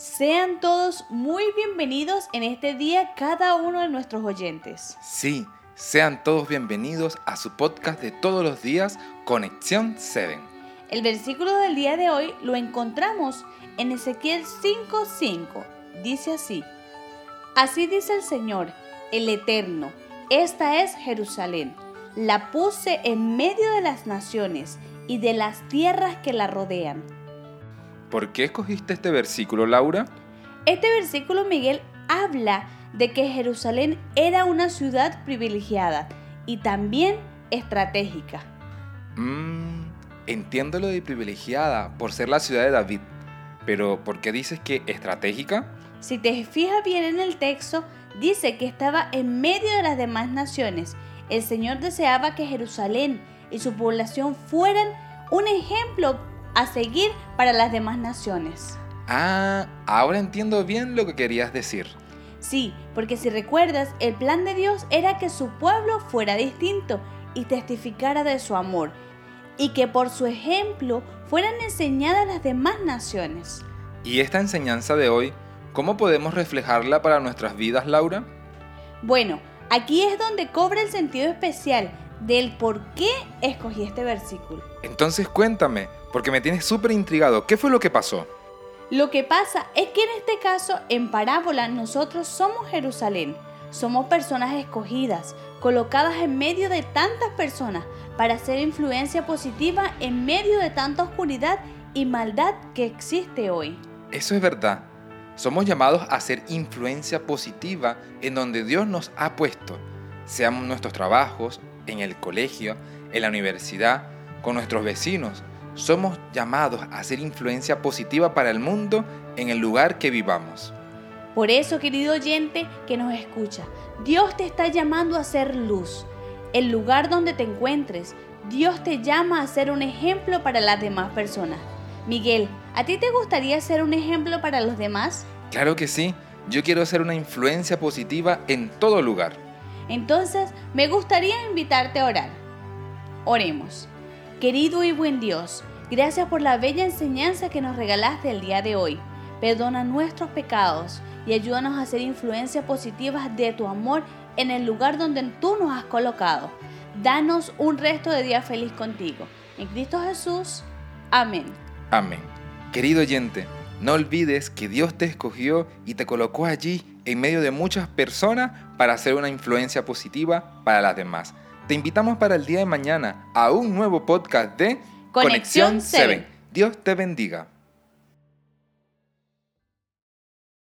Sean todos muy bienvenidos en este día cada uno de nuestros oyentes. Sí, sean todos bienvenidos a su podcast de todos los días, Conexión 7. El versículo del día de hoy lo encontramos en Ezequiel 5:5. Dice así, Así dice el Señor, el Eterno, esta es Jerusalén. La puse en medio de las naciones y de las tierras que la rodean. ¿Por qué escogiste este versículo, Laura? Este versículo, Miguel, habla de que Jerusalén era una ciudad privilegiada y también estratégica. Mmm, entiendo lo de privilegiada por ser la ciudad de David, pero ¿por qué dices que estratégica? Si te fijas bien en el texto, dice que estaba en medio de las demás naciones. El Señor deseaba que Jerusalén y su población fueran un ejemplo a seguir para las demás naciones. Ah, ahora entiendo bien lo que querías decir. Sí, porque si recuerdas, el plan de Dios era que su pueblo fuera distinto y testificara de su amor, y que por su ejemplo fueran enseñadas las demás naciones. ¿Y esta enseñanza de hoy, cómo podemos reflejarla para nuestras vidas, Laura? Bueno, aquí es donde cobra el sentido especial del por qué escogí este versículo. Entonces cuéntame, porque me tienes súper intrigado, ¿qué fue lo que pasó? Lo que pasa es que en este caso, en parábola, nosotros somos Jerusalén. Somos personas escogidas, colocadas en medio de tantas personas para hacer influencia positiva en medio de tanta oscuridad y maldad que existe hoy. Eso es verdad. Somos llamados a hacer influencia positiva en donde Dios nos ha puesto, sean nuestros trabajos, en el colegio, en la universidad, con nuestros vecinos. Somos llamados a hacer influencia positiva para el mundo en el lugar que vivamos. Por eso, querido oyente que nos escucha, Dios te está llamando a ser luz. El lugar donde te encuentres, Dios te llama a ser un ejemplo para las demás personas. Miguel, ¿a ti te gustaría ser un ejemplo para los demás? Claro que sí. Yo quiero ser una influencia positiva en todo lugar. Entonces, me gustaría invitarte a orar. Oremos. Querido y buen Dios, gracias por la bella enseñanza que nos regalaste el día de hoy. Perdona nuestros pecados y ayúdanos a hacer influencias positivas de tu amor en el lugar donde tú nos has colocado. Danos un resto de día feliz contigo. En Cristo Jesús. Amén. Amén. Querido oyente, no olvides que Dios te escogió y te colocó allí en medio de muchas personas para hacer una influencia positiva para las demás. Te invitamos para el día de mañana a un nuevo podcast de Conexión 7. Dios te bendiga.